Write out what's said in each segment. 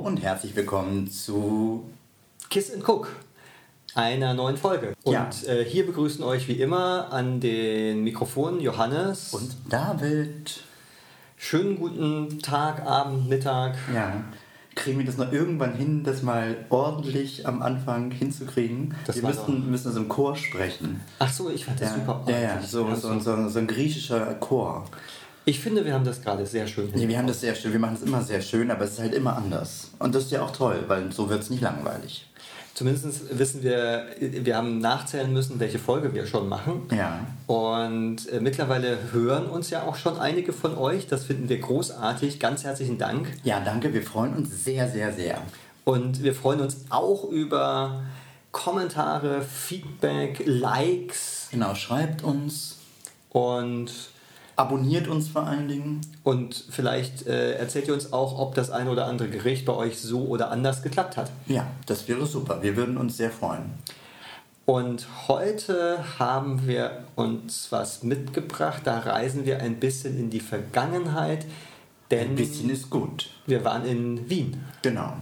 Und herzlich willkommen zu Kiss and Cook, einer neuen Folge. Und Ja. äh, hier begrüßen euch wie immer an den Mikrofonen Johannes. und David. schönen guten Tag, Abend, Mittag. Ja, kriegen wir das noch irgendwann hin, das mal ordentlich am Anfang hinzukriegen? Das wir müssen, müssen das im Chor sprechen. Ach so, ich fand das Ja, super. ja, ja ordentlich. so, Ja, so, so, so ein griechischer Chor. Ich finde, wir haben das gerade sehr schön Nee, wir haben das sehr schön, wir machen das immer sehr schön, aber es ist halt immer anders. Und das ist ja auch toll, weil so wird es nicht langweilig. Zumindest wissen wir, wir haben nachzählen müssen, welche Folge wir schon machen. Ja. Und äh, mittlerweile hören uns ja auch schon einige von euch. Das finden wir großartig. Ganz herzlichen Dank. Ja, danke, wir freuen uns sehr, sehr, sehr. Und wir freuen uns auch über Kommentare, Feedback, Likes Genau, schreibt uns, und, abonniert uns vor allen Dingen. und vielleicht äh, erzählt ihr uns auch, ob das eine oder andere Gericht bei euch so oder anders geklappt hat. Ja, das wäre super, wir würden uns sehr freuen. Und heute haben wir uns was mitgebracht. Da reisen wir ein bisschen in die Vergangenheit, denn Ein bisschen ist gut. wir waren in Wien. Genau.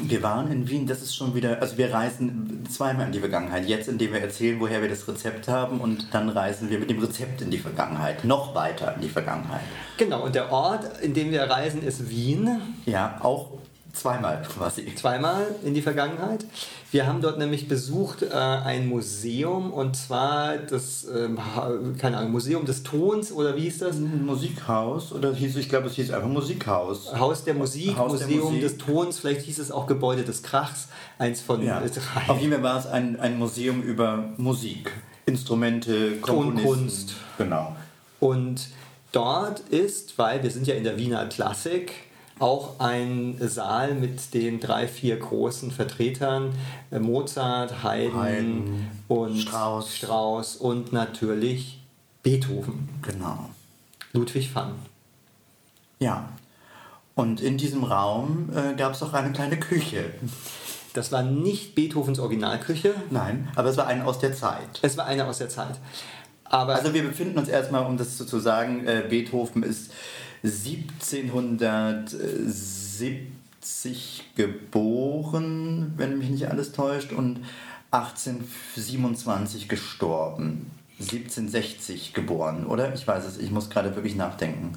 Wir waren in Wien, das ist schon wieder, also wir reisen zweimal in die Vergangenheit. Jetzt, indem wir erzählen, woher wir das Rezept haben und dann reisen wir mit dem Rezept in die Vergangenheit. Noch weiter in die Vergangenheit. Genau, und der Ort, in dem wir reisen, ist Wien. Ja, auch zweimal quasi. zweimal in die Vergangenheit. Wir haben dort nämlich besucht äh, ein Museum und zwar das, ha- keine Ahnung, Museum des Tons oder wie hieß das? Ein Musikhaus oder hieß, ich glaube, es hieß einfach Musikhaus. Haus der Musik, Haus der Museum Musik. des Tons, vielleicht hieß es auch Gebäude des Krachs, eins von Ja. äh, drei. Auf jeden Fall war es ein, ein Museum über Musik, Instrumente, Komponisten. Tonkunst. Genau. Und dort ist, weil wir sind ja in der Wiener Klassik, auch ein Saal mit den drei, vier großen Vertretern, äh, Mozart, Haydn, Haydn, und Strauss. Strauss und natürlich Beethoven, Genau. Ludwig van. Ja. Und in diesem Raum äh, gab es auch eine kleine Küche. Das war nicht Beethovens Originalküche, Nein, aber es war eine aus der Zeit. es war eine aus der Zeit. Aber Also wir befinden uns erstmal, um das so zu sagen, äh, Beethoven ist 1770 geboren, wenn mich nicht alles täuscht, und 1827 gestorben. 1760 geboren, oder? Ich weiß es, ich muss gerade wirklich nachdenken.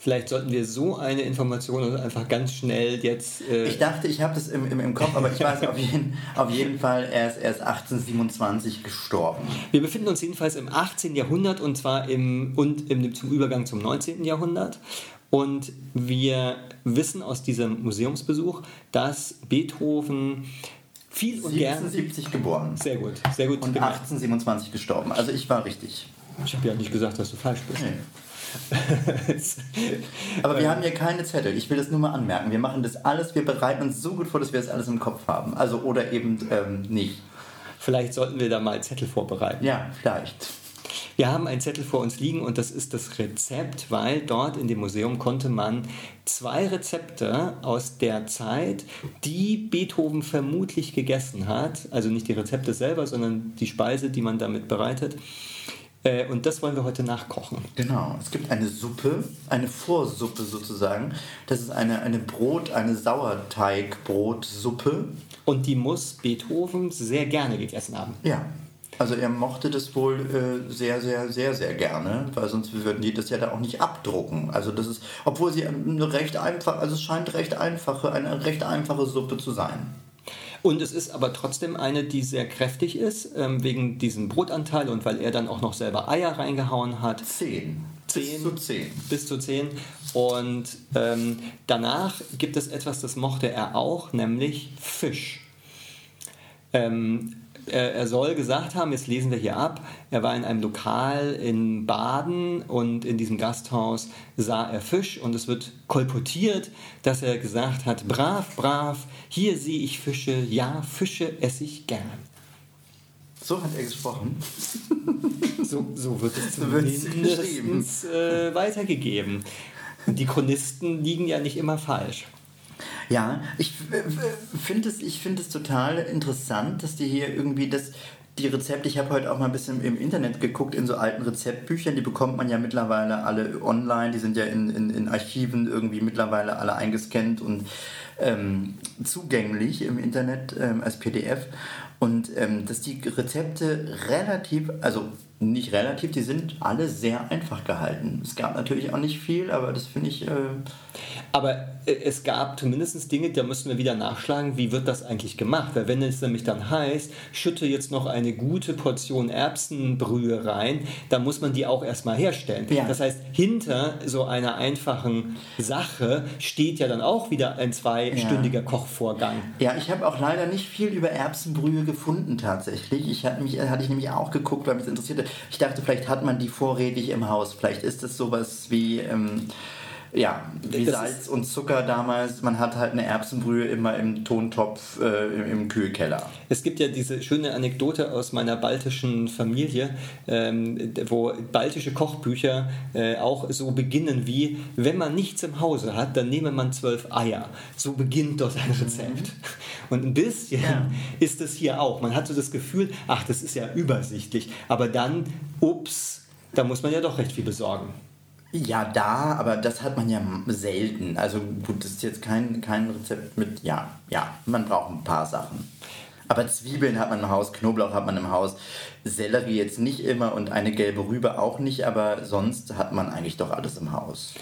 Vielleicht sollten wir so eine Information einfach ganz schnell jetzt... Äh, Ich dachte, ich habe das im, im, im Kopf, aber ich weiß auf jeden, auf jeden Fall, er ist erst 1827 gestorben. Wir befinden uns jedenfalls im 18. Jahrhundert und zwar im, und im, zum Übergang zum 19. Jahrhundert. Und wir wissen aus diesem Museumsbesuch, dass Beethoven viel und gern. 1770 geboren. Sehr gut, sehr gut Und gemacht. 1827 gestorben. Also ich war richtig. Ich habe ja nicht gesagt, dass du falsch bist. Nee. Aber wir haben hier keine Zettel. Ich will das nur mal anmerken. Wir machen das alles, wir bereiten uns so gut vor, dass wir das alles im Kopf haben. Also oder eben ähm, nicht. Vielleicht sollten wir da mal Zettel vorbereiten. Ja, vielleicht. Wir haben einen Zettel vor uns liegen und das ist das Rezept, weil dort in dem Museum konnte man zwei Rezepte aus der Zeit, die Beethoven vermutlich gegessen hat, also nicht die Rezepte selber, sondern die Speise, die man damit bereitet. Äh, Und das wollen wir heute nachkochen. Genau. Es gibt eine Suppe, eine Vorsuppe sozusagen. Das ist eine, eine Brot, eine Sauerteigbrotsuppe. Und die muss Beethoven sehr gerne gegessen haben. Ja. Also er mochte das wohl äh, sehr, sehr, sehr, sehr gerne, weil sonst würden die das ja da auch nicht abdrucken. Also das ist, obwohl sie eine recht einfach, also es scheint recht einfache, eine recht einfache Suppe zu sein. Und es ist aber trotzdem eine, die sehr kräftig ist, ähm, wegen diesem Brotanteil und weil er dann auch noch selber Eier reingehauen hat. Zehn. Bis Zehn. zu zehn. bis zu 10. Und ähm, danach gibt es etwas, das mochte er auch, nämlich Fisch. Ähm, er, soll gesagt haben, jetzt lesen wir hier ab, er war in einem Lokal in Baden und in diesem Gasthaus sah er Fisch und es wird kolportiert, dass er gesagt hat, brav, brav, hier sehe ich Fische, ja, Fische esse ich gern. So hat er gesprochen. So, so wird es So zumindest äh, weitergegeben. Die Chronisten liegen ja nicht immer falsch. Ja, ich äh, finde es, ich finde es total interessant, dass die hier irgendwie das, die Rezepte, ich habe heute auch mal ein bisschen im Internet geguckt, in so alten Rezeptbüchern, die bekommt man ja mittlerweile alle online, die sind ja in, in, in Archiven irgendwie mittlerweile alle eingescannt und ähm, zugänglich im Internet ähm, als PDF. Und ähm, dass die Rezepte relativ, also nicht relativ, die sind alle sehr einfach gehalten. Es gab natürlich auch nicht viel, aber das finde ich. Äh aber äh, es gab zumindest Dinge, da müssen wir wieder nachschlagen, wie wird das eigentlich gemacht? Weil wenn es nämlich dann heißt, schütte jetzt noch eine gute Portion Erbsenbrühe rein, dann muss man die auch erstmal herstellen. Ja. Das heißt, hinter so einer einfachen Sache steht ja dann auch wieder ein zweistündiger ja. Kochvorgang. Ja, ich habe auch leider nicht viel über Erbsenbrühe gefunden tatsächlich. Ich hatte, mich, hatte ich nämlich auch geguckt, weil mich das interessierte. Ich dachte, vielleicht hat man die vorrätig im Haus. Vielleicht ist es sowas wie. Ähm, ja, wie das Salz und Zucker damals. Man hat halt eine Erbsenbrühe immer im Tontopf äh, im, Kühlkeller. Es gibt ja diese schöne Anekdote aus meiner baltischen Familie, ähm, wo baltische Kochbücher äh, auch so beginnen wie, wenn man nichts im Hause hat, dann nehme man zwölf Eier. So beginnt dort ein Rezept. Mhm. Und ein bisschen ja. ist es hier auch. Man hat so das Gefühl, ach, das ist ja übersichtlich. Aber dann, ups, da muss man ja doch recht viel besorgen. Ja, da, aber das hat man ja selten. Also gut, das ist jetzt kein, kein Rezept mit, ja, ja, man braucht ein paar Sachen. Aber Zwiebeln hat man im Haus, Knoblauch hat man im Haus, Sellerie jetzt nicht immer und eine gelbe Rübe auch nicht, aber sonst hat man eigentlich doch alles im Haus.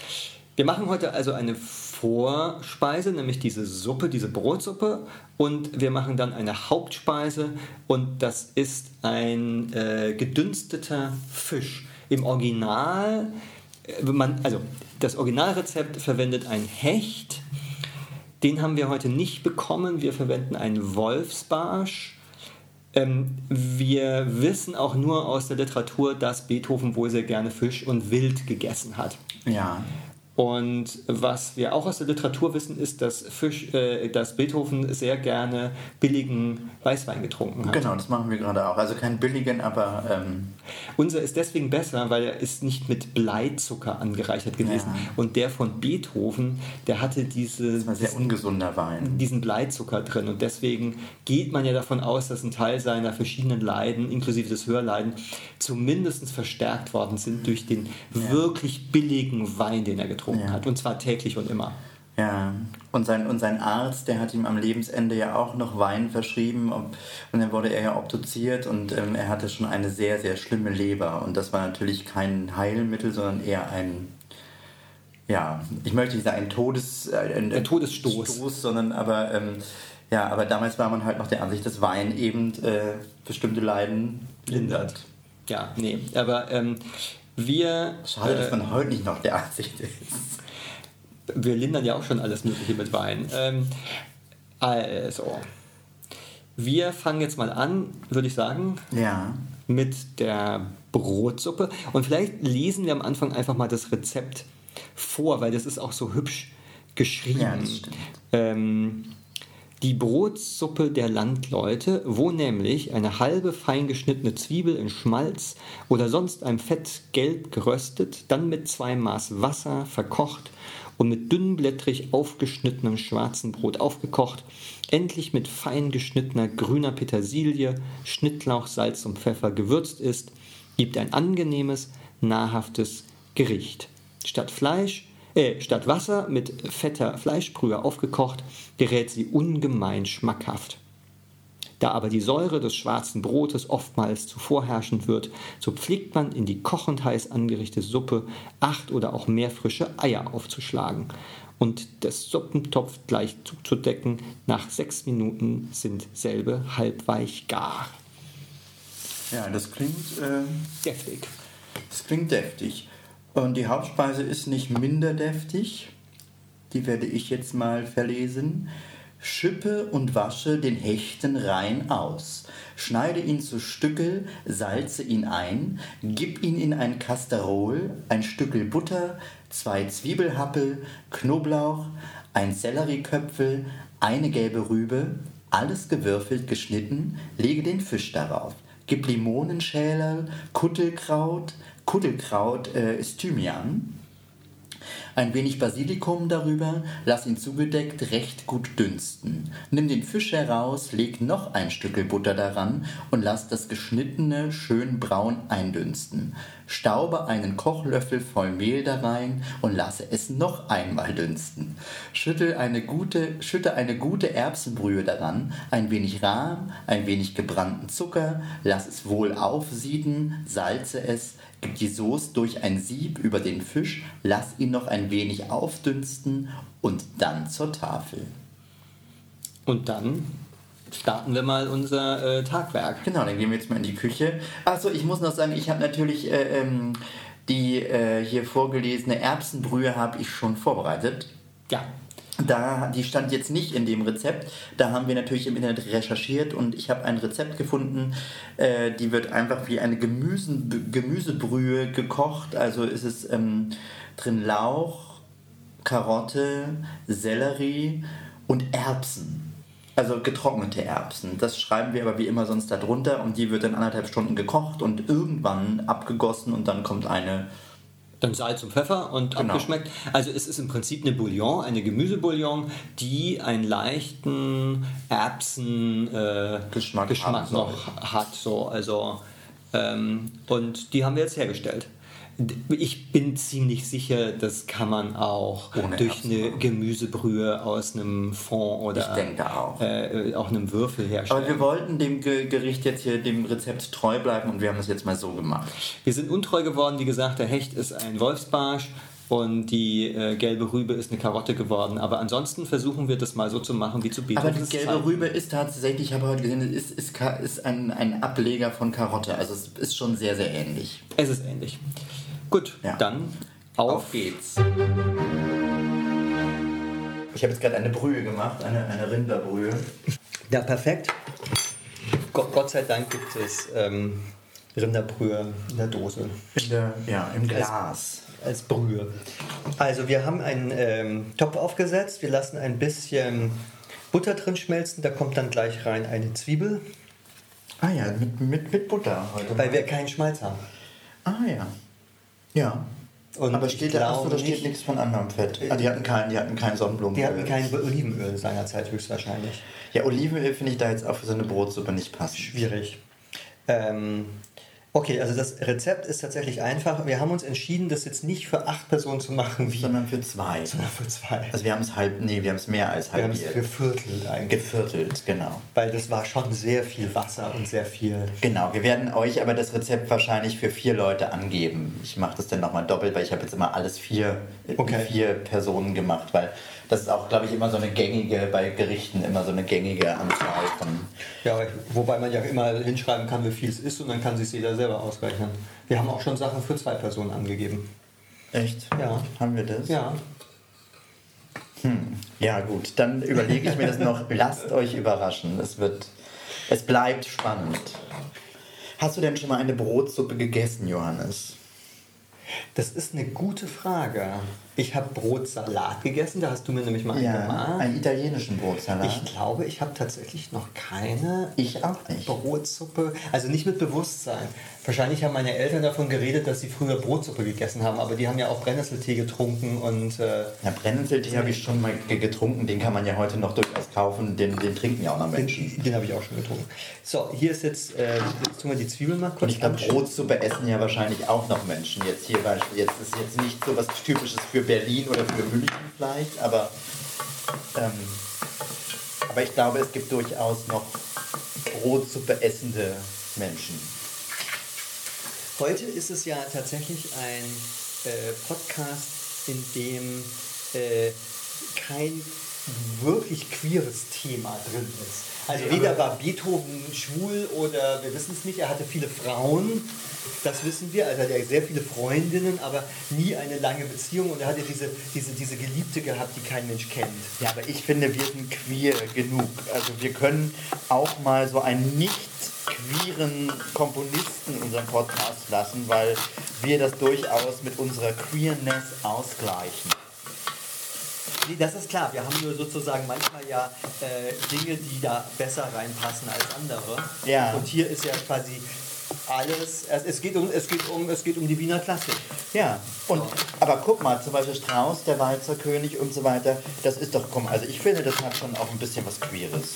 Wir machen heute also eine Vorspeise, nämlich diese Suppe, diese Brotsuppe und wir machen dann eine Hauptspeise und das ist ein äh, gedünsteter Fisch. Im Original man, also das Originalrezept verwendet ein Hecht. Den haben wir heute nicht bekommen. Wir verwenden einen Wolfsbarsch. Ähm, wir wissen auch nur aus der Literatur, dass Beethoven wohl sehr gerne Fisch und Wild gegessen hat. Ja. Und was wir auch aus der Literatur wissen, ist, dass, Fisch, äh, dass Beethoven sehr gerne billigen Weißwein getrunken hat. Genau, das machen wir gerade auch. Also keinen billigen, aber. Ähm Unser ist deswegen besser, weil er ist nicht mit Bleizucker angereichert gewesen. Ja. Und der von Beethoven, der hatte diese. Das war sehr diesen, ungesunder Wein. Diesen Bleizucker drin. Und deswegen geht man ja davon aus, dass ein Teil seiner verschiedenen Leiden, inklusive des Hörleiden, zumindest verstärkt worden sind durch den ja. wirklich billigen Wein, den er getrunken ja. hat. Und zwar täglich und immer. Ja, und sein, und sein Arzt, der hat ihm am Lebensende ja auch noch Wein verschrieben und, dann wurde er ja obduziert und ähm, er hatte schon eine sehr, sehr schlimme Leber und das war natürlich kein Heilmittel, sondern eher ein, ja, ich möchte nicht sagen ein, Todes, äh, ein, ein Todesstoß, Stoß, sondern aber, ähm, ja, aber damals war man halt noch der Ansicht, dass Wein eben äh, bestimmte Leiden lindert. Ja, nee, aber ähm, wir. Schade, äh, dass man heute nicht noch der Ansicht ist. Wir lindern ja auch schon alles Mögliche mit Wein. Ähm, also. Wir fangen jetzt mal an, würde ich sagen. Ja. Mit der Brotsuppe. Und vielleicht lesen wir am Anfang einfach mal das Rezept vor, weil das ist auch so hübsch geschrieben. Ja, das stimmt. Ähm, die Brotsuppe der Landleute, wo nämlich eine halbe fein geschnittene Zwiebel in Schmalz oder sonst einem Fett gelb geröstet, dann mit zwei Maß Wasser verkocht und mit dünnblättrig aufgeschnittenem schwarzen Brot aufgekocht, endlich mit fein geschnittener grüner Petersilie, Schnittlauch, Salz und Pfeffer gewürzt ist, gibt ein angenehmes, nahrhaftes Gericht. Statt Fleisch äh, statt Wasser mit fetter Fleischbrühe aufgekocht, gerät sie ungemein schmackhaft. Da aber die Säure des schwarzen Brotes oftmals zu vorherrschend wird, so pflegt man in die kochend heiß angerichtete Suppe acht oder auch mehr frische Eier aufzuschlagen und das Suppentopf gleich zuzudecken. Nach sechs Minuten sind selbe halbweich gar. Ja, das klingt äh, deftig. Das klingt deftig. Und die Hauptspeise ist nicht minder deftig. Die werde ich jetzt mal verlesen. Schippe und wasche den Hechten rein aus. Schneide ihn zu Stückel, salze ihn ein, gib ihn in ein Kasterol, ein Stückel Butter, zwei Zwiebelhappel, Knoblauch, ein Sellerieköpfel, eine gelbe Rübe, alles gewürfelt geschnitten, lege den Fisch darauf. Gib Limonenschäler, Kuttelkraut, Kuttelkraut äh, ist Thymian. Ein wenig Basilikum darüber, lass ihn zugedeckt recht gut dünsten. Nimm den Fisch heraus, leg noch ein Stückel Butter daran und lass das geschnittene schön braun eindünsten. Staube einen Kochlöffel voll Mehl da rein und lasse es noch einmal dünsten. Schüttel eine gute, schütte eine gute Erbsenbrühe daran, ein wenig Rahm, ein wenig gebrannten Zucker, lass es wohl aufsieden, salze es, gib die Soße durch ein Sieb über den Fisch, lass ihn noch ein wenig aufdünsten und dann zur Tafel. Und dann starten wir mal unser äh, Tagwerk. Genau, dann gehen wir jetzt mal in die Küche. Achso, ich muss noch sagen, ich habe natürlich äh, ähm, die äh, hier vorgelesene Erbsenbrühe habe ich schon vorbereitet. Ja. Da, die stand jetzt nicht in dem Rezept. Da haben wir natürlich im Internet recherchiert und ich habe ein Rezept gefunden. Äh, die wird einfach wie eine Gemüsen, Gemüsebrühe gekocht. Also ist es ähm, drin Lauch, Karotte, Sellerie und Erbsen. Also getrocknete Erbsen. Das schreiben wir aber wie immer sonst darunter und die wird dann anderthalb Stunden gekocht und irgendwann abgegossen und dann kommt eine dann Salz und Pfeffer und Genau. abgeschmeckt. Also es ist im Prinzip eine Bouillon, eine Gemüsebouillon, die einen leichten Erbsen äh, noch hat. So. Also, ähm, und die haben wir jetzt hergestellt. Ich bin ziemlich sicher, das kann man auch Ohne durch Erbsen eine. Gemüsebrühe aus einem Fond oder auch. Äh, auch einem Würfel herstellen. Aber wir wollten dem Ge Gericht jetzt hier dem Rezept treu bleiben und wir haben das jetzt mal so gemacht. Wir sind untreu geworden, wie gesagt, der Hecht ist ein Wolfsbarsch und die äh, gelbe Rübe ist eine Karotte geworden. Aber ansonsten versuchen wir das mal so zu machen wie zu Aber Beethovens die gelbe Zeiten. Rübe ist tatsächlich, ich habe heute gesehen, ist, ist, ist ein, ein Ableger von Karotte. Also es ist schon sehr, sehr ähnlich. Es ist ähnlich. Gut, Ja. dann auf. Auf geht's. Ich habe jetzt gerade eine Brühe gemacht, eine, eine Rinderbrühe. Ja, perfekt. Gott, Gott sei Dank gibt es ähm, Rinderbrühe in der Dose. In der, ja, im Glas. als Brühe. Also wir haben einen ähm, Topf aufgesetzt, wir lassen ein bisschen Butter drin schmelzen, da kommt dann gleich rein eine Zwiebel, Ah ja, mit, mit, mit Butter heute. weil wir keinen Schmalz haben. ah ja. Ja. Und Aber steht da, achso, glaube da steht nicht- nichts von anderem Fett. Ah, die hatten kein, die hatten kein Sonnenblumenöl. Die hatten kein Olivenöl seinerzeit höchstwahrscheinlich. Ja, Olivenöl finde ich da jetzt auch für so eine Brotsuppe nicht passend. Schwierig. Ähm, okay, also das Rezept ist tatsächlich einfach. Wir haben uns entschieden, das jetzt nicht für acht Personen zu machen, wie, Sondern für zwei. sondern für zwei. Also wir haben es halb, nee, wir haben es mehr als Wir haben es geviertelt eigentlich. Geviertelt, genau. Weil das war schon sehr viel Wasser und sehr viel Genau, wir werden euch aber das Rezept wahrscheinlich für vier Leute angeben. Ich mache das dann nochmal doppelt, weil ich habe jetzt immer alles vier, Okay. vier Personen gemacht, weil das ist auch, glaube ich, immer so eine gängige, bei Gerichten immer so eine gängige Anzahl von... Ja, wobei man ja immer hinschreiben kann, wie viel es ist und dann kann sich jeder selber ausrechnen. Wir haben auch schon Sachen für zwei Personen angegeben. Echt? Ja. Haben wir das? Ja. Ja, gut, dann überlege ich mir das noch. Lasst euch überraschen. Es wird, es bleibt spannend. Hast du denn schon mal eine Brotsuppe gegessen, Johannes? Das ist eine gute Frage. Ich habe Brotsalat gegessen, da hast du mir nämlich mal einen gemacht. einen italienischen Brotsalat. Ich glaube, ich habe tatsächlich noch keine Ich auch nicht. Brotsuppe, also nicht mit Bewusstsein. Wahrscheinlich haben meine Eltern davon geredet, dass sie früher Brotsuppe gegessen haben, aber die haben ja auch Brennnesseltee getrunken und äh, Ja, Brennnesseltee habe ich schon mal ge- getrunken. Den kann man ja heute noch durchaus kaufen. Den, den trinken ja auch noch Menschen. den, den habe ich auch schon getrunken. So, hier ist jetzt, äh, jetzt tun wir die Zwiebeln mal kurz Und ich glaube. Brotsuppe essen ja wahrscheinlich auch noch Menschen. Jetzt hier Beispiel, jetzt ist jetzt nicht so was Typisches für Berlin oder für München vielleicht, aber, ähm, aber ich glaube, es gibt durchaus noch Brotsuppe essende Menschen. Heute ist es ja tatsächlich ein äh, Podcast, in dem äh, kein wirklich queeres Thema drin ist. Also weder war Beethoven schwul oder wir wissen es nicht, er hatte viele Frauen, das wissen wir, also er hatte sehr viele Freundinnen, aber nie eine lange Beziehung und er hatte diese, diese, diese Geliebte gehabt, die kein Mensch kennt. Ja, aber ich finde, wir sind queer genug. Also wir können auch mal so einen nicht queeren Komponisten in unserem Podcast lassen, weil wir das durchaus mit unserer Queerness ausgleichen. Das ist klar. Wir haben nur sozusagen manchmal ja äh, Dinge, die da besser reinpassen als andere. Ja. Und hier ist ja quasi alles, es, es, geht um, es, geht um, es geht um die Wiener Klassik. Ja, und, aber guck mal, zum Beispiel Strauß, der Walzer König und so weiter, das ist doch, komm, also ich finde, das hat schon auch ein bisschen was Queeres.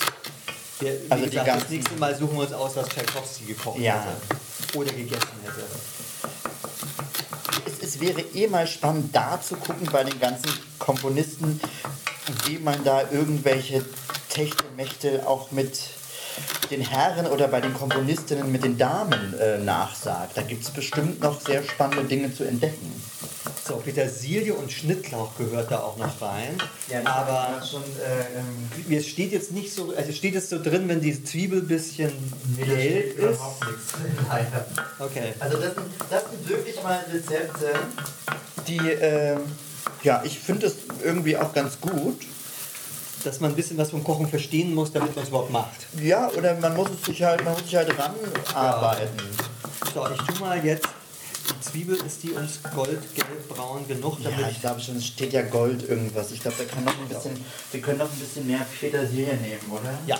Wie Also die gesagt, das ganzen- nächste Mal suchen wir uns aus, was Tchaikovsky gekocht Ja. hätte. Oder gegessen hätte. Es, wäre eh mal spannend, da zu gucken bei den ganzen Komponisten, wie man da irgendwelche Techtelmächte auch mit den Herren oder bei den Komponistinnen mit den Damen äh, nachsagt. Da gibt es bestimmt noch sehr spannende Dinge zu entdecken. So, Petersilie und Schnittlauch gehört da auch noch rein. aber schon, äh, es steht jetzt nicht so, also es steht jetzt so drin, wenn die Zwiebel ein bisschen gelb ist. Okay. Also das sind, das sind wirklich mal Rezepte, die, äh, ja, ich finde es irgendwie auch ganz gut. Dass man ein bisschen was vom Kochen verstehen muss, damit man es überhaupt macht. Ja, oder man muss es sich halt, man muss sich halt ranarbeiten. So, ich tue mal jetzt, die Zwiebel ist die uns goldgelb-braun genug, damit Ja, ich glaube schon, es steht ja Gold irgendwas. Ich glaube, da kann noch ein bisschen, wir können noch ein bisschen mehr Petersilie nehmen, oder? Ja.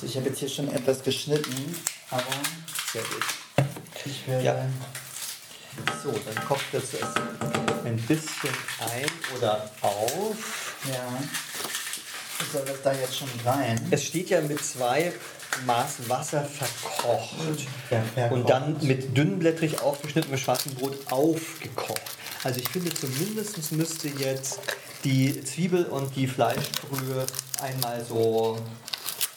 So, ich habe jetzt hier schon etwas geschnitten, aber Sehr gut. ich will... Ja. So, dann kocht das erst ein bisschen ein oder auf. ja. Soll das da jetzt schon rein? Es steht ja mit zwei Maß Wasser verkocht. Ja, verkocht. Und dann mit dünnblättrig aufgeschnittenem schwarzem Brot aufgekocht. Also ich finde zumindest müsste jetzt die Zwiebel und die Fleischbrühe einmal so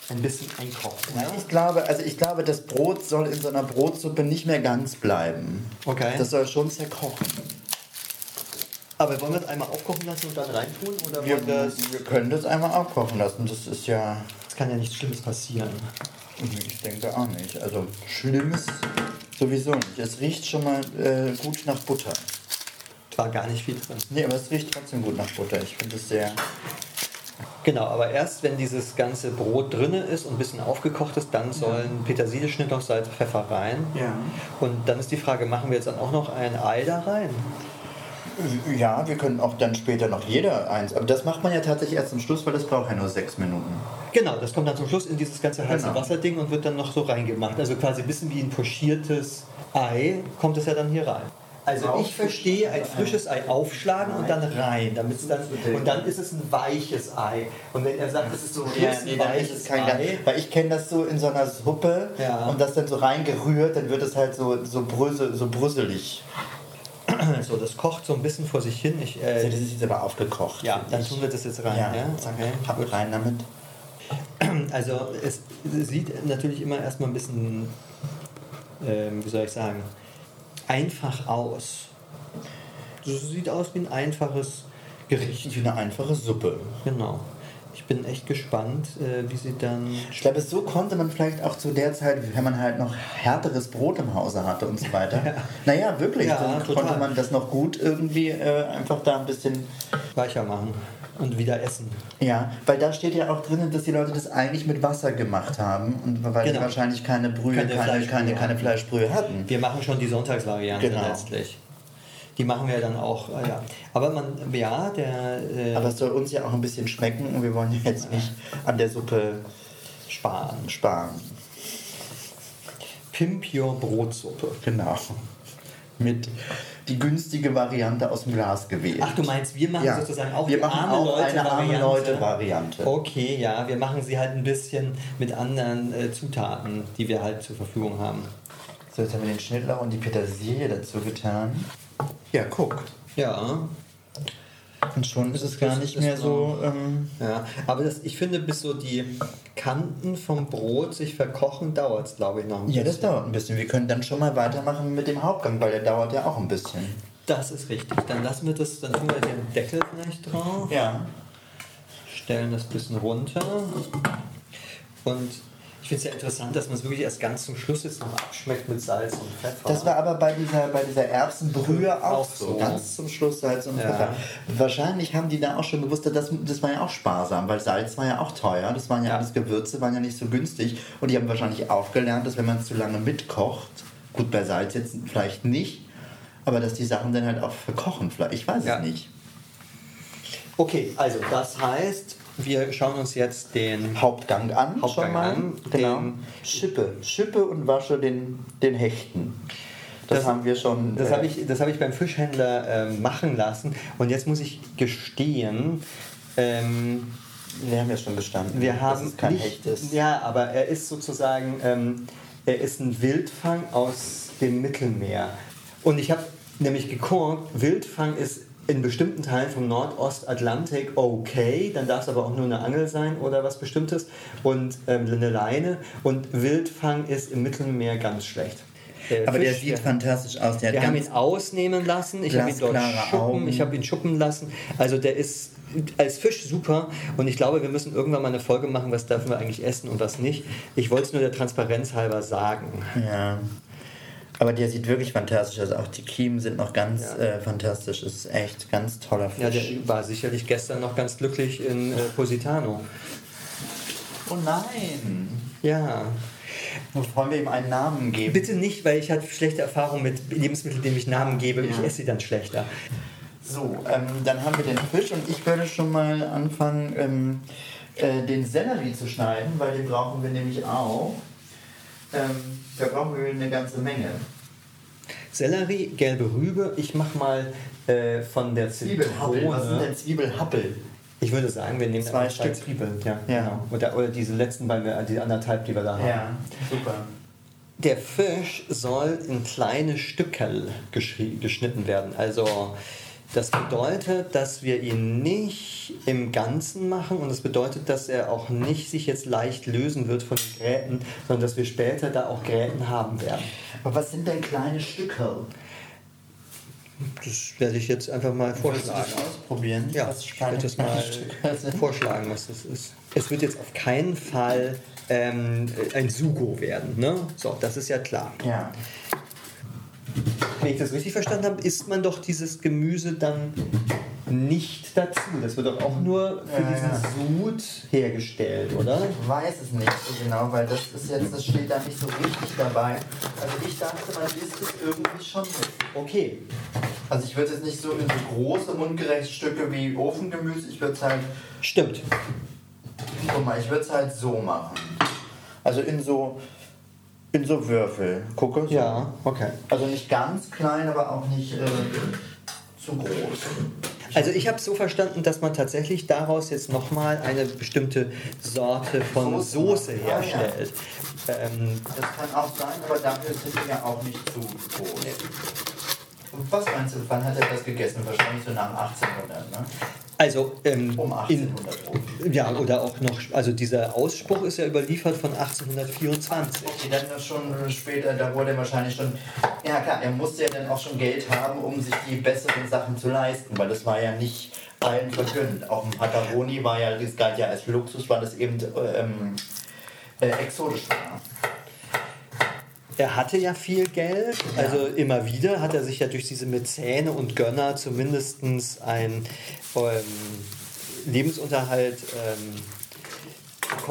ein bisschen einkochen. Ja, ich glaube, also ich glaube, das Brot soll in so einer Brotsuppe nicht mehr ganz bleiben. Okay. Das soll schon zerkochen. Aber wollen wir es einmal aufkochen lassen und dann reintun? Oder wir das, wir können das einmal aufkochen lassen. Das ist ja, es kann ja nichts Schlimmes passieren. ich denke auch nicht. Also Schlimmes sowieso nicht. Es riecht schon mal äh, gut nach Butter. War gar nicht viel drin. Nee, aber es riecht trotzdem gut nach Butter. Ich finde es sehr. Genau, aber erst wenn dieses ganze Brot drinne ist und ein bisschen aufgekocht ist, dann sollen Petersilie, Schnittlauch, Salz, Pfeffer rein. Ja. Und dann ist die Frage, machen wir jetzt dann auch noch ein Ei da rein? Ja, wir können auch dann später noch jeder eins. Aber das macht man ja tatsächlich erst zum Schluss, weil das braucht ja nur sechs Minuten. Genau, das kommt dann zum Schluss in dieses ganze heiße Genau. Wasserding und wird dann noch so reingemacht. Also quasi ein bisschen wie ein pochiertes Ei kommt es ja dann hier rein. Also ich verstehe ein frisches Ei aufschlagen und dann rein, damit es dann und dann ist es ein weiches Ei. Und wenn er sagt, es ist so Ja, ein nee, dann ist weiches es kein Ei, Weil ich kenne das so in so einer Suppe Ja. und das dann so reingerührt, dann wird es halt so, so, brösel, so brüsselig. so das kocht so ein bisschen vor sich hin. Ich, Also äh, das ist jetzt aber aufgekocht. ja, dann tun wir das jetzt rein. Ja, Ja, okay, gut. rein damit. Also es sieht natürlich immer erstmal ein bisschen, ähm, wie soll ich sagen, einfach aus. Es sieht aus wie ein einfaches Gericht. Wie eine einfache Suppe. Genau. Ich bin echt gespannt, äh, wie sie dann. Ich glaube, so konnte man vielleicht auch zu der Zeit, wenn man halt noch härteres Brot im Hause hatte und so weiter. Naja, wirklich, Ja, dann total. konnte man das noch gut irgendwie äh, einfach da ein bisschen weicher machen und wieder essen. Ja, weil da steht ja auch drin, dass die Leute das eigentlich mit Wasser gemacht haben und weil Genau. sie wahrscheinlich keine Brühe, Keine keine, keine, Fleischbrühe keine, hatten. Fleischbrühe hatten. Wir machen schon die Sonntagsvariante Genau. letztlich. Die machen wir dann auch, äh, ja. Aber man, ja, der äh, Aber es soll uns ja auch ein bisschen schmecken und wir wollen ja jetzt nicht an der Suppe sparen. sparen. Pimp Your Brotsuppe. Genau. Mit die günstige Variante aus dem Glas gewählt. Ach, du meinst, wir machen Ja. sozusagen auch wir die machen arme auch Leute eine arme Variante. Leute Variante. Okay, ja, wir machen sie halt ein bisschen mit anderen äh, Zutaten, die wir halt zur Verfügung haben. So, jetzt haben wir den Schnittlauch und die Petersilie dazu getan. Ja, guck. Ja, Und schon ist es gar nicht mehr so-. Ähm, ja. Aber das, ich finde, bis so die Kanten vom Brot sich verkochen, dauert es, glaube ich, noch ein ja, das bisschen. dauert ein bisschen. Wir können dann schon mal weitermachen mit dem Hauptgang, weil der dauert ja auch ein bisschen. Das ist richtig. Dann lassen wir das, dann tun wir den Deckel vielleicht drauf, Ja. stellen das ein bisschen runter. Und ich finde es ja interessant, dass man es wirklich erst ganz zum Schluss jetzt noch abschmeckt mit Salz und Pfeffer. Das war aber bei dieser, bei dieser Erbsenbrühe auch Auch so. Ganz zum Schluss Salz und Ja. Pfeffer. Wahrscheinlich haben die da auch schon gewusst, das, das war ja auch sparsam, weil Salz war ja auch teuer. Das waren ja, Ja. alles Gewürze, waren ja nicht so günstig. Und die haben wahrscheinlich auch gelernt, dass wenn man es zu lange mitkocht, gut bei Salz jetzt vielleicht nicht, aber dass die Sachen dann halt auch verkochen. Vielleicht, ich weiß Ja. es nicht. Okay, also das heißt, wir schauen uns jetzt den Hauptgang an. Hauptgang schon mal. an, Genau. den- Schippe. Schippe und wasche den, den Hechten. Das, Das- haben wir schon. Das äh, habe ich, das hab ich beim Fischhändler ähm, machen lassen. Und jetzt muss ich gestehen, ähm, Wir haben ja schon bestanden. wir dass haben es kein nicht, Hecht ist. Ja, aber er ist sozusagen, ähm, er ist ein Wildfang aus dem Mittelmeer. Und ich habe nämlich geguckt, Wildfang ist in bestimmten Teilen vom Nordostatlantik okay, dann darf es aber auch nur eine Angel sein oder was Bestimmtes und ähm, eine Leine. Und Wildfang ist im Mittelmeer ganz schlecht. Der Aber der Fisch, sieht fantastisch aus. Der wir haben ihn ausnehmen lassen, ich habe ihn dort schuppen, Augen. ich habe ihn schuppen lassen. Also der ist als Fisch super und ich glaube, wir müssen irgendwann mal eine Folge machen, was dürfen wir eigentlich essen und was nicht. Ich wollte es nur der Transparenz halber sagen. Ja. Aber der sieht wirklich fantastisch aus. Auch die Kiemen sind noch ganz Ja. äh, fantastisch. Ist echt ganz toller Fisch. Ja, der war sicherlich gestern noch ganz glücklich in äh, Positano. oh nein! Ja. Wollen wir ihm einen Namen geben? Bitte nicht, weil ich hatte schlechte Erfahrungen mit Lebensmitteln, denen ich Namen gebe. Ich Ja. esse sie dann schlechter. So, ähm, dann haben wir den Fisch und ich würde schon mal anfangen, ähm, äh, den Sellerie zu schneiden, weil den brauchen wir nämlich auch. Ähm, da brauchen wir eine ganze Menge. Sellerie, gelbe Rübe. Ich mach mal äh, von der Zwiebelhappel. Was sind denn Zwiebelhappel? Ich würde sagen, wir nehmen Zwei Stück. Zwiebeln. Ja, Ja. Genau. Oder, oder diese letzten beiden, wir- die anderthalb, die wir da haben. Ja, super. Der Fisch soll in kleine Stückel geschnitten werden. Also das bedeutet, dass wir ihn nicht im Ganzen machen und das bedeutet, dass er auch nicht sich jetzt leicht lösen wird von den Gräten, sondern dass wir später da auch Gräten haben werden. Aber was sind denn kleine Stücke? Das werde ich jetzt einfach mal vorschlagen. das ausprobieren? Ja, ich werde das mal vorschlagen, was das ist. Es wird jetzt auf keinen Fall ähm, ein Sugo werden. Ne? So, das ist ja klar. Ja. Wenn ich das richtig verstanden habe, isst man doch dieses Gemüse dann nicht dazu. Das wird doch auch nur für Ja, diesen ja. Sud hergestellt, oder? Ich weiß es nicht so genau, weil das ist jetzt, das steht da nicht so richtig dabei. Also ich dachte, man isst es irgendwie schon mit. Okay. Also ich würde es nicht so in so große mundgerechte Stücke wie Ofengemüse, ich würde es halt, Stimmt. guck mal, ich würde es halt so machen. Also in so, in so Würfel. Gucke. So. Ja, okay. Also nicht ganz klein, aber auch nicht äh, zu groß. Also ich habe es so verstanden, dass man tatsächlich daraus jetzt nochmal eine bestimmte Sorte von Soße herstellt. Ähm, Das kann auch sein, aber dafür sind wir ja auch nicht zu groß. Und was meinst du, wann hat er das gegessen? Wahrscheinlich so nach 1800, ne? Also ähm, Um in, 1800 rum. ja, oder auch noch, also dieser Ausspruch ist ja überliefert von 1824. Okay, dann schon später, da wurde er wahrscheinlich schon. Ja klar, er musste ja dann auch schon Geld haben, um sich die besseren Sachen zu leisten, weil das war ja nicht allen vergönnt. Auch im Patagonie war ja, das galt ja als Luxus, weil das eben ähm, äh, exotisch war. Er hatte ja viel Geld, also immer wieder hat er sich ja durch diese Mäzene und Gönner zumindest ein ähm, Lebensunterhalt, ähm,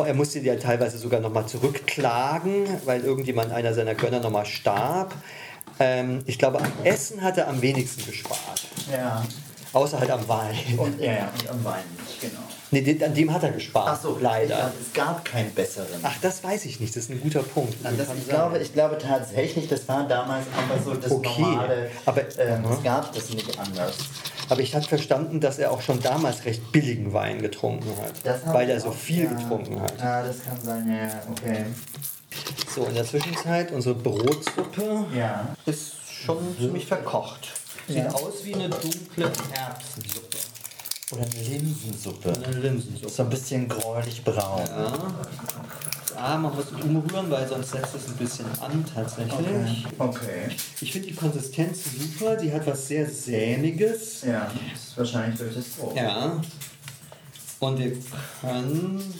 er musste ja teilweise sogar nochmal zurückklagen, weil irgendjemand, einer seiner Gönner nochmal starb. Ähm, ich glaube, am Essen hat er am wenigsten gespart, Ja. außer halt am Wein. Und, ja, ja, und am Wein genau. Nee, an dem hat er gespart, Ach so, leider. Es gab keinen besseren. Ach, das weiß ich nicht, das ist ein guter Punkt. Also das, ich, glaube, ich glaube tatsächlich, das war damals einfach so das Okay, normale. aber- ähm, es gab das nicht anders. Aber ich hatte verstanden, dass er auch schon damals recht billigen Wein getrunken hat, habe weil er so viel ja. getrunken hat. Ja, das kann sein, ja, okay. So, in der Zwischenzeit, unsere Brotsuppe Ja. ist schon ziemlich verkocht. Sieht Ja. aus wie eine dunkle Erbsensuppe. Oder eine Linsensuppe. Eine Linsensuppe. So ein bisschen gräulich braun. Ja. Ah, man muss umrühren, weil sonst setzt es ein bisschen an tatsächlich. Okay. Ich finde die Konsistenz super, die hat was sehr Sämiges. Ja, das ist wahrscheinlich durch das Brot. Ja. Und wir können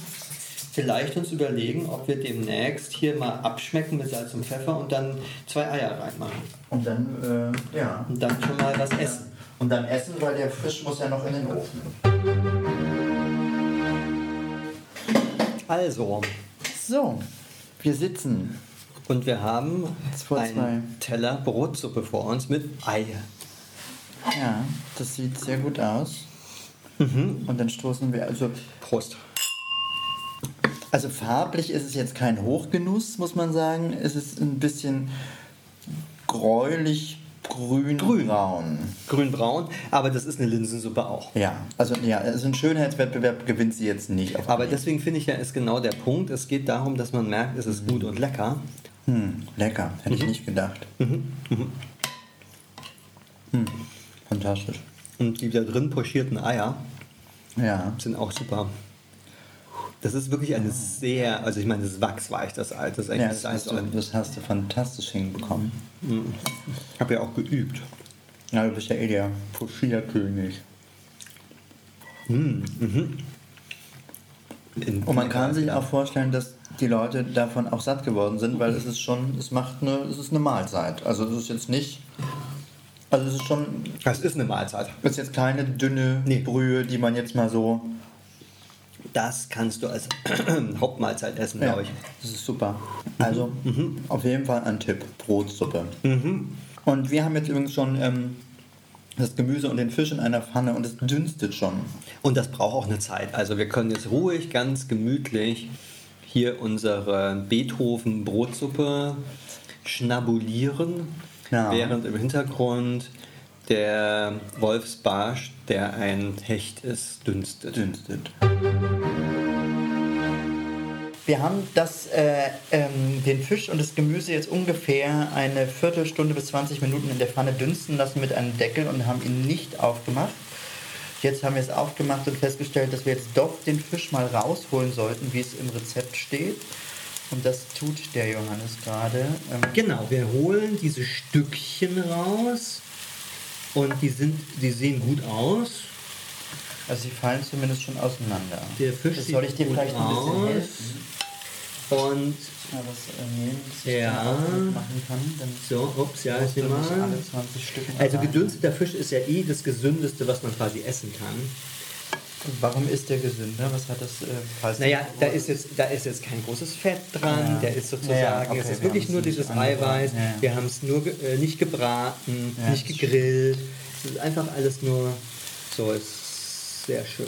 vielleicht uns überlegen, ob wir demnächst hier mal abschmecken mit Salz und Pfeffer und dann zwei Eier reinmachen. Und dann, äh, ja. Und dann schon mal was essen. Und dann essen, weil der Fisch muss ja noch in den Ofen. Also, So, wir sitzen. und wir haben einen Teller Brotsuppe vor uns mit Ei. Ja, das sieht sehr gut aus. Und dann stoßen wir also. Prost. Also farblich ist es jetzt kein Hochgenuss, muss man sagen. Es ist ein bisschen gräulich grün-braun. Grün-braun, aber das ist eine Linsensuppe auch. Ja, also ja, also einen Schönheitswettbewerb gewinnt sie jetzt nicht. Aber deswegen finde ich ja, ist genau der Punkt. Es geht darum, dass man merkt, es ist gut und lecker. hm, lecker, hätte ich nicht gedacht. Hm, fantastisch. Und die da drin pochierten Eier Ja. sind auch super. Das ist wirklich eine sehr, also ich meine, das ist wachsweich, das Ei. Das ist Ja, das das hast, du, das hast du fantastisch hinbekommen. Ich habe ja auch geübt. Ja, du bist ja eh der Pochierkönig. In- Und man kann sich auch vorstellen, dass die Leute davon auch satt geworden sind, weil es ist schon, es macht eine, es ist eine Mahlzeit. Also es ist jetzt nicht, also es ist schon, Das ist eine Mahlzeit. es ist jetzt keine dünne Nee. Brühe, die man jetzt mal so, Das kannst du als Hauptmahlzeit essen, ja, glaube ich. das ist super. Also auf jeden Fall ein Tipp, Brotsuppe. Und wir haben jetzt übrigens schon ähm, das Gemüse und den Fisch in einer Pfanne und es dünstet schon. Und das braucht auch eine Zeit. Also wir können jetzt ruhig, ganz gemütlich hier unsere Beethoven-Brotsuppe schnabulieren, Ja. während im Hintergrund der Wolfsbarsch, der ein Hecht ist, dünstet. dünstet. Wir haben das, äh, ähm, den Fisch und das Gemüse jetzt ungefähr eine Viertelstunde bis 20 Minuten in der Pfanne dünsten lassen mit einem Deckel und haben ihn nicht aufgemacht. Jetzt haben wir es aufgemacht und festgestellt, dass wir jetzt doch den Fisch mal rausholen sollten, wie es im Rezept steht. Und das tut der Johannes gerade. Ähm, Genau, wir holen diese Stückchen raus und die, sind, die sehen gut aus. also sie fallen zumindest schon auseinander. Der Fisch das soll ich dir vielleicht ein bisschen aus. helfen? Und Ja, was äh, nehmen, dass ich Ja. mitmachen kann. Dann so, ups, ja, 20 Stück Also gedünsteter Fisch ist ja eh das Gesündeste, was man quasi essen kann. Warum ist der gesünder? Was hat das äh, Naja, da ist, jetzt, da ist jetzt kein großes Fett dran, Ja. der ist sozusagen, Ja, okay, es ist wir wirklich nur dieses Eiweiß, ja, wir haben es nur äh, nicht gebraten, nicht gegrillt, es ist einfach alles nur so, ist sehr schön.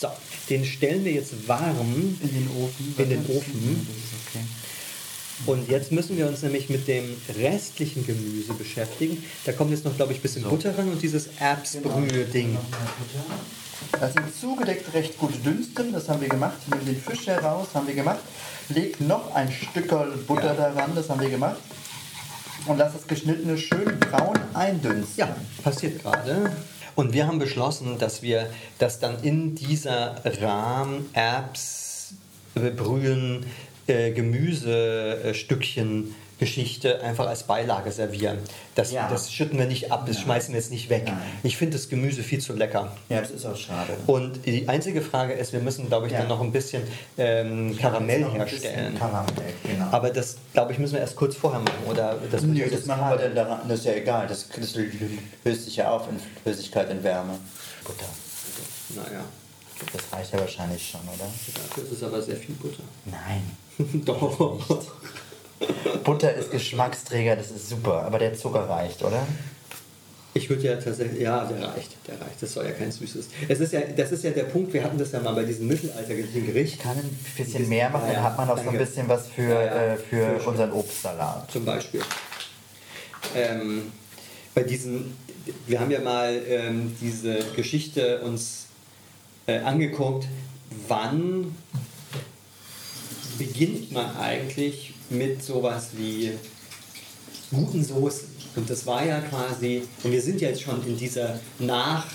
So, den stellen wir jetzt warm in den Ofen. In den Ofen. Okay. und jetzt müssen wir uns nämlich mit dem restlichen Gemüse beschäftigen. Da kommt jetzt noch, glaube ich, ein bisschen Butter ran und dieses Erbsbrühe-Ding. Also zugedeckt recht gut dünsten, das haben wir gemacht. Nehmen den Fisch heraus, haben wir gemacht. Leg noch ein Stückerl Butter Ja. daran, das haben wir gemacht. Und lass das Geschnittene schön braun eindünsten. Ja, passiert gerade. Und wir haben beschlossen, dass wir das dann in dieser Rahm, Erbs, Brühen, äh, Gemüsestückchen Geschichte einfach als Beilage servieren. Das, Ja. das schütten wir nicht ab, das schmeißen wir jetzt nicht weg. Nein. Ich finde das Gemüse viel zu lecker. Ja, das ist auch schade. Und die einzige Frage ist, wir müssen, glaube ich, Ja. dann noch ein bisschen ähm, Karamell Noch ein bisschen herstellen. Karamell, genau. Aber das, glaube ich, müssen wir erst kurz vorher machen. Oder das Nö, jetzt das machen wir dann daran. Das ist ja egal. Das, das löst sich ja auf in Flüssigkeit, in Wärme. Butter. Naja, Das reicht ja wahrscheinlich schon, oder? dafür ist es aber sehr viel Butter. Nein. Doch. Butter ist Geschmacksträger, das ist super. Aber der Zucker reicht, oder? Ich würde ja tatsächlich, ja, der reicht, der reicht. Das soll ja kein süßes. Es ist ja, das ist ja der Punkt. Wir hatten das ja mal bei diesem mittelalterlichen Gericht. Ich kann ein bisschen mehr machen, dann hat man auch so ein bisschen was für, Ja, ja. äh, für Für- unseren Obstsalat. zum Beispiel. Ähm, bei diesen, wir haben ja mal ähm, diese Geschichte uns äh, angeguckt, wann beginnt man eigentlich mit sowas wie guten Soßen. Und das war ja quasi, und wir sind ja jetzt schon in dieser nach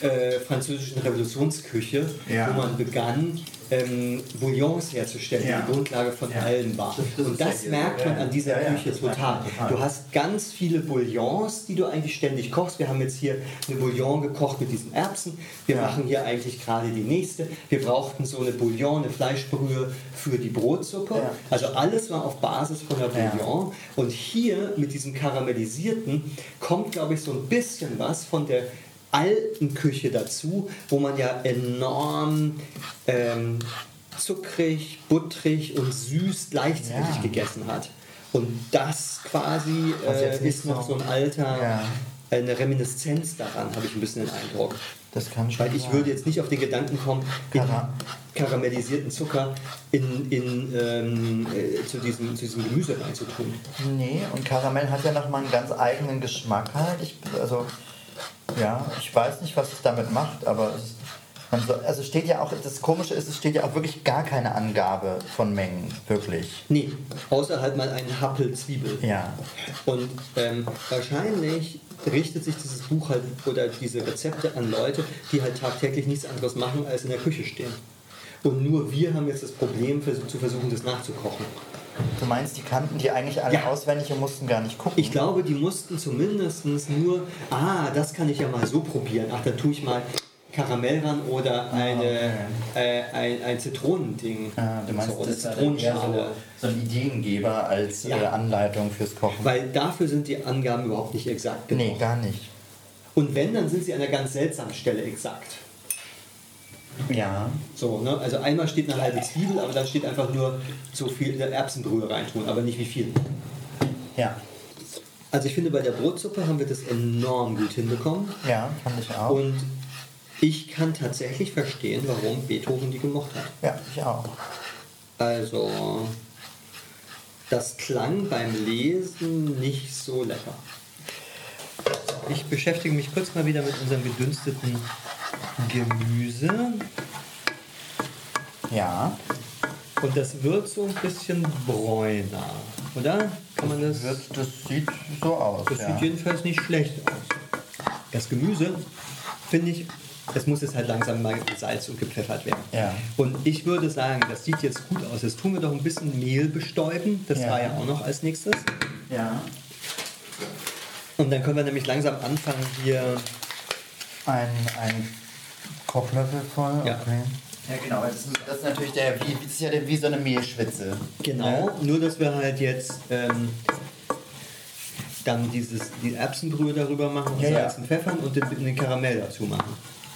äh, französischen Revolutionsküche, Ja. wo man begann, ähm, Bouillons herzustellen, Ja. die Grundlage von Ja. allem war. Das- und das merkt man an dieser Küche total. Du hast ganz viele Bouillons, die du eigentlich ständig kochst. Wir haben jetzt hier eine Bouillon gekocht mit diesen Erbsen. Wir Ja. machen hier eigentlich gerade die nächste. Wir brauchten so eine Bouillon, eine Fleischbrühe für die Brotsuppe. Ja. Also alles war auf Basis von der Ja. Bouillon. Und hier mit diesem Karamellisierten kommt, glaube ich, so ein bisschen was von der alten Küche dazu, wo man ja enorm ähm, zuckrig, butterig und süß gleichzeitig Ja. gegessen hat. Und das quasi äh, ist noch so- ein alter, Ja. eine Reminiszenz daran, habe ich ein bisschen den Eindruck. Das kann schon Weil ich sein. würde jetzt nicht auf den Gedanken kommen, Kara- karamellisierten Zucker in, in, ähm, äh, zu, diesem, zu diesem Gemüse reinzutun. Nee, und Karamell hat ja nochmal einen ganz eigenen Geschmack halt. Ich, also, ja, ich weiß nicht, was es damit macht, aber es, man so, also steht ja auch, das Komische ist, es steht ja auch wirklich gar keine Angabe von Mengen, wirklich. Nee, außer halt mal einen Happel Zwiebel. Ja. Und ähm, wahrscheinlich richtet sich dieses Buch halt oder diese Rezepte an Leute, die halt tagtäglich nichts anderes machen, als in der Küche stehen. Und nur wir haben jetzt das Problem, zu versuchen, das nachzukochen. Du meinst, die kannten die eigentlich alle Ja. auswendig und mussten gar nicht gucken? Ich glaube, die mussten zumindest nur, ah, das kann ich ja mal so probieren. Ach, dann tue ich mal Karamell ran oder eine, äh, ein, ein Zitronending. Ah, du meinst, so, das eher so, Zitronenschale. so ein Ideengeber als Ja. äh, Anleitung fürs Kochen. Weil dafür sind die Angaben überhaupt nicht exakt genug. nee, gar nicht. Und wenn, dann sind sie an einer ganz seltsamen Stelle exakt. Ja. So, ne? Also einmal steht eine halbe Zwiebel, aber dann steht einfach nur so viel Erbsenbrühe reintun, aber nicht wie viel. Ja. Also ich finde, bei der Brotsuppe haben wir das enorm gut hinbekommen. Ja, fand ich auch. Und ich kann tatsächlich verstehen, warum Beethoven die gemocht hat. ja, ich auch. Also, das klang beim Lesen nicht so lecker. Ich beschäftige mich kurz mal wieder mit unserem gedünsteten Gemüse. Ja. Und das wird so ein bisschen bräuner, oder? Kann man das? Wird, das sieht so aus. Das ja. sieht jedenfalls nicht schlecht aus. Das Gemüse, finde ich, es muss jetzt halt langsam mal Salz und gepfeffert werden. Ja. Und ich würde sagen, das sieht jetzt gut aus. Jetzt tun wir doch ein bisschen Mehl bestäuben. Das Ja. war ja auch noch als nächstes. ja. Und dann können wir nämlich langsam anfangen hier. Ein, ein Kochlöffel voll. Ja. Okay. Ja, genau. Das ist, das ist natürlich der, wie, das ist ja der, wie so eine Mehlschwitze. Genau, nur dass wir halt jetzt ähm, dann dieses, die Erbsenbrühe darüber machen, Ja, ja. Salz und Pfeffern und den, den Karamell dazu machen.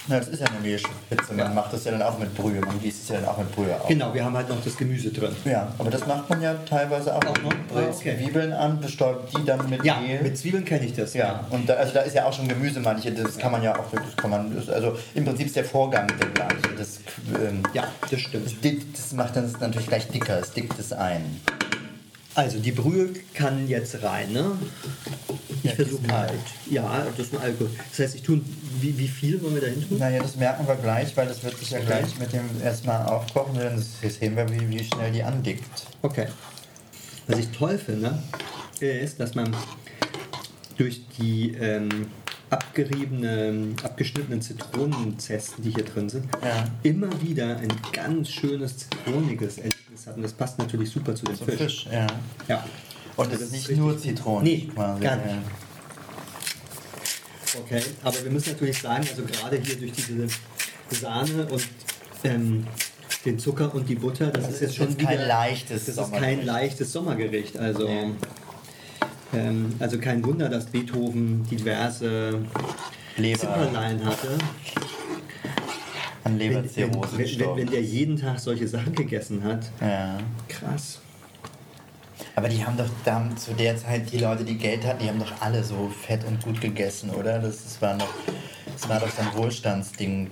Ja, das ist ja eine Mehlschwitze. Man Ja. macht das ja dann auch mit Brühe. Man gießt es ja dann auch mit Brühe auf. Genau, wir haben halt noch das Gemüse drin. Ja, aber das macht man ja teilweise auch. Auch noch? Ah, okay. Zwiebeln an, bestäubt die dann mit Ja, Mehl. mit Zwiebeln kenne ich das. ja, und da, also da ist ja auch schon Gemüse manche, das kann man ja auch, das kann man, also im Prinzip ist der Vorgang der gleiche. Das, ähm, Ja, das stimmt. das, das macht dann das natürlich gleich dicker, es dickt es ein. Also die Brühe kann jetzt rein, ne? Ich Ja, versuche mal. alt. Ja, das ist ein Alkohol. Das heißt, ich tue, wie, wie viel wollen wir da hin tun? Naja, das merken wir gleich, weil das wird sich ja gleich mit dem erstmal aufkochen, dann sehen wir, wie, wie schnell die andickt. Okay. Was ich toll finde, ist, dass man durch die ähm, abgeriebene, abgeschnittenen Zitronenzesten, die hier drin sind, Ja. immer wieder ein ganz schönes zitroniges Erlebnis hat. Und das passt natürlich super zu dem Fisch. Fisch, ja. Ja. Und es ist nicht nur gut. Zitrone Nee, quasi. gar nicht. Okay, aber wir müssen natürlich sagen, also gerade hier durch diese Sahne und ähm, den Zucker und die Butter, das, Das ist jetzt ist schon wieder, kein leichtes Das ist kein Sommergericht. leichtes Sommergericht. Also, Nee. ähm, also kein Wunder, dass Beethoven diverse Leber, hatte. an Wenn, wenn, Leberzirrhose wenn, wenn, gestorben. wenn der jeden Tag solche Sachen gegessen hat. Ja. Krass. Aber die haben doch da haben zu der Zeit, die Leute, die Geld hatten, die haben doch alle so fett und gut gegessen, oder? Das, das, war, noch, das war doch so ein Wohlstandsding.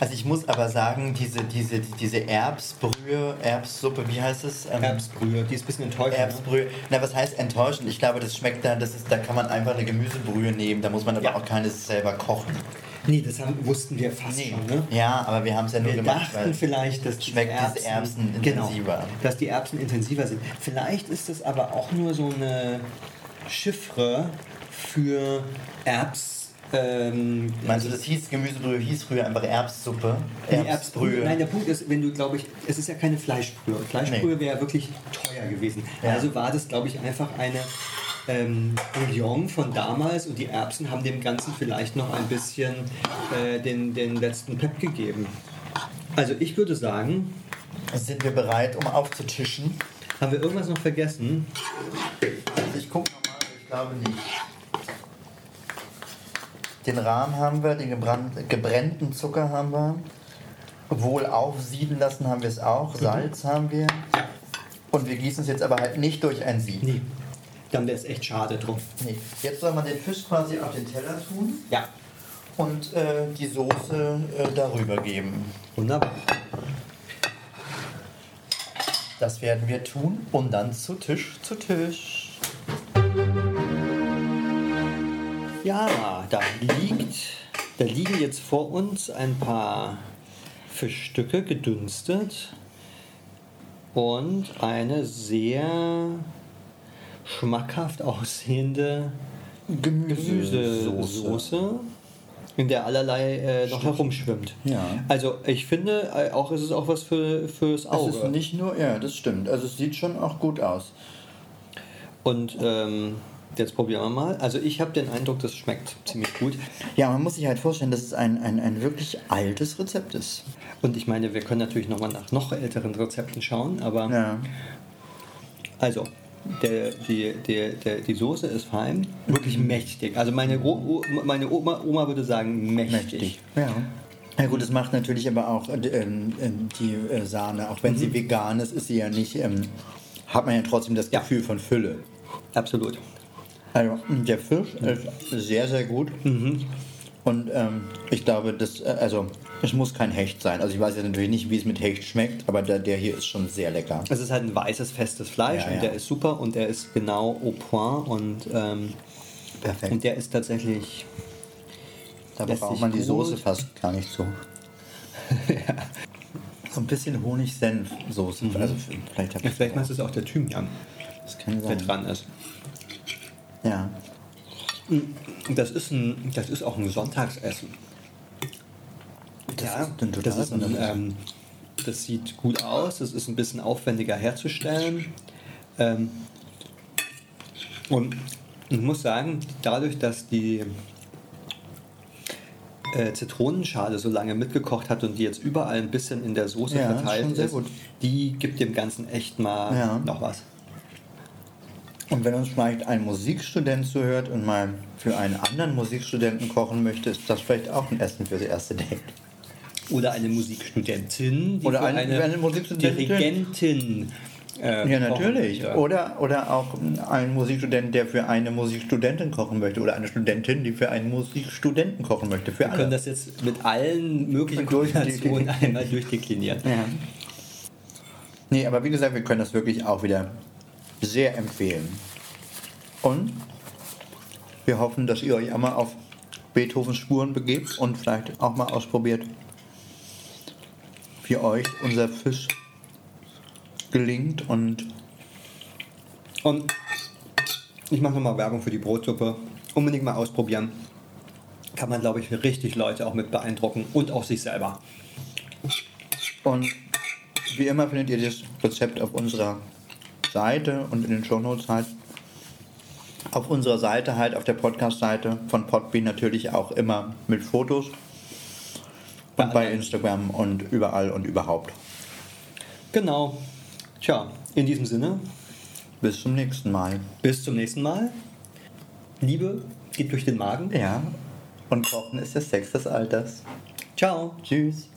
Also ich muss aber sagen, diese, diese, diese Erbsbrühe, Erbssuppe, wie heißt es? Ähm, Erbsbrühe, die ist ein bisschen enttäuschend. ne? Erbsbrühe. Na, was heißt enttäuschend? Ich glaube, das schmeckt dann, das ist, da kann man einfach eine Gemüsebrühe nehmen, da muss man aber Ja. auch keine selber kochen. Nee, das haben, wussten wir fast schon. Ne? Ja, aber wir haben es ja nur Wir gemacht, dachten vielleicht, dass die schmeckt diese Erbsen intensiver. Genau, dass die Erbsen intensiver sind. Vielleicht ist es aber auch nur so eine Chiffre für Erbs. Ähm, Meinst du, das hieß Gemüsebrühe, hieß früher einfach Erbssuppe? die Erbsbrühe. Nein, der Punkt ist, wenn du, glaube ich, es ist ja keine Fleischbrühe. Fleischbrühe Nee. wäre ja wirklich teuer gewesen. Ja. Also war das, glaube ich, einfach eine ähm, Bouillon von damals und die Erbsen haben dem Ganzen vielleicht noch ein bisschen äh, den, den letzten Pep gegeben. Also ich würde sagen, Sind wir bereit, um aufzutischen? haben wir irgendwas noch vergessen? Also ich gucke nochmal, ich glaube nicht. Den Rahm haben wir, den gebrannt, gebrannten Zucker haben wir. Wohl aufsieden lassen haben wir es auch. Salz haben wir. Und wir gießen es jetzt aber halt nicht durch ein Sieb. Nee. Dann wäre es echt schade drum. Nee. Jetzt soll man den Fisch quasi auf den Teller tun. Ja. und äh, die Soße äh, darüber geben. Wunderbar. Das werden wir tun und dann zu Tisch zu Tisch. Ja, da liegt, da liegen jetzt vor uns ein paar Fischstücke gedünstet und eine sehr schmackhaft aussehende Gemüsesoße, in der allerlei äh, noch herumschwimmt. Ja. Also ich finde, äh, auch ist es auch was für, fürs Es Auge. ist nicht nur, ja, das stimmt. Also es sieht schon auch gut aus. Und ähm, jetzt probieren wir mal. Also ich habe den Eindruck, das schmeckt ziemlich gut. Ja, man muss sich halt vorstellen, dass es ein, ein, ein wirklich altes Rezept ist. Und ich meine, wir können natürlich nochmal nach noch älteren Rezepten schauen, aber Ja. also der, die, der, der, die Soße ist fein, wirklich mächtig. Also meine, o, o, meine Oma, Oma würde sagen mächtig. Ja. Ja gut, es macht natürlich aber auch äh, ähm, ähm, die äh, Sahne, auch wenn sie vegan ist, ist sie ja nicht, ähm, hat man ja trotzdem das Ja. Gefühl von Fülle. Absolut. Also der Fisch ist sehr, sehr gut. Und ähm, ich glaube, das, äh, also es muss kein Hecht sein. Also ich weiß jetzt natürlich nicht, wie es mit Hecht schmeckt, aber der, der hier ist schon sehr lecker. Es ist halt ein weißes, festes Fleisch Ja, und ja. der ist super und der ist genau au point und, ähm, Perfekt. und der ist tatsächlich. Da braucht man die gut- Soße fast gar nicht so. So ein bisschen Honig-Senf-Soße. Also vielleicht Ja, vielleicht meinst du es auch der Thymian, Das kann der sein. dran ist. Ja. Das ist, ein, das ist auch ein Sonntagsessen. Das ja, ist das, ist ein, ähm, das sieht gut aus, es ist ein bisschen aufwendiger herzustellen. Ähm, und ich muss sagen, dadurch, dass die äh, Zitronenschale so lange mitgekocht hat und die jetzt überall ein bisschen in der Soße Ja, verteilt ist, die gibt dem Ganzen echt mal Ja. noch was. Und wenn uns vielleicht ein Musikstudent zuhört und mal für einen anderen Musikstudenten kochen möchte, ist das vielleicht auch ein Essen fürs erste Date. Oder eine Musikstudentin, die Oder eine- eine, eine Musikstudentin. Dirigentin. äh, Ja, kochen natürlich. möchte. Oder, oder auch ein Musikstudent, der für eine Musikstudentin kochen möchte. Oder eine Studentin, die für einen Musikstudenten kochen möchte. Für Wir können alle. das jetzt mit allen möglichen Kombinationen einmal durchdeklinieren. Ja. Nee, aber wie gesagt, wir können das wirklich auch wieder sehr empfehlen. Und wir hoffen, dass ihr euch einmal auf Beethovens Spuren begebt und vielleicht auch mal ausprobiert, wie euch unser Fisch gelingt und Und ich mache nochmal Werbung für die Brotsuppe. Unbedingt mal ausprobieren. Kann man, glaube ich, richtig Leute auch mit beeindrucken und auch sich selber. Und wie immer findet ihr das Rezept auf unserer Seite und in den Shownotes halt. Auf unserer Seite halt, auf der Podcast-Seite von Podbean natürlich auch immer mit Fotos. Und bei. Instagram und überall und überhaupt. Genau. Tja, in diesem Sinne, Bis zum nächsten Mal. bis zum nächsten Mal. Liebe geht durch den Magen. Ja, und Kochen ist der Sex des Alters. Ciao. Tschüss.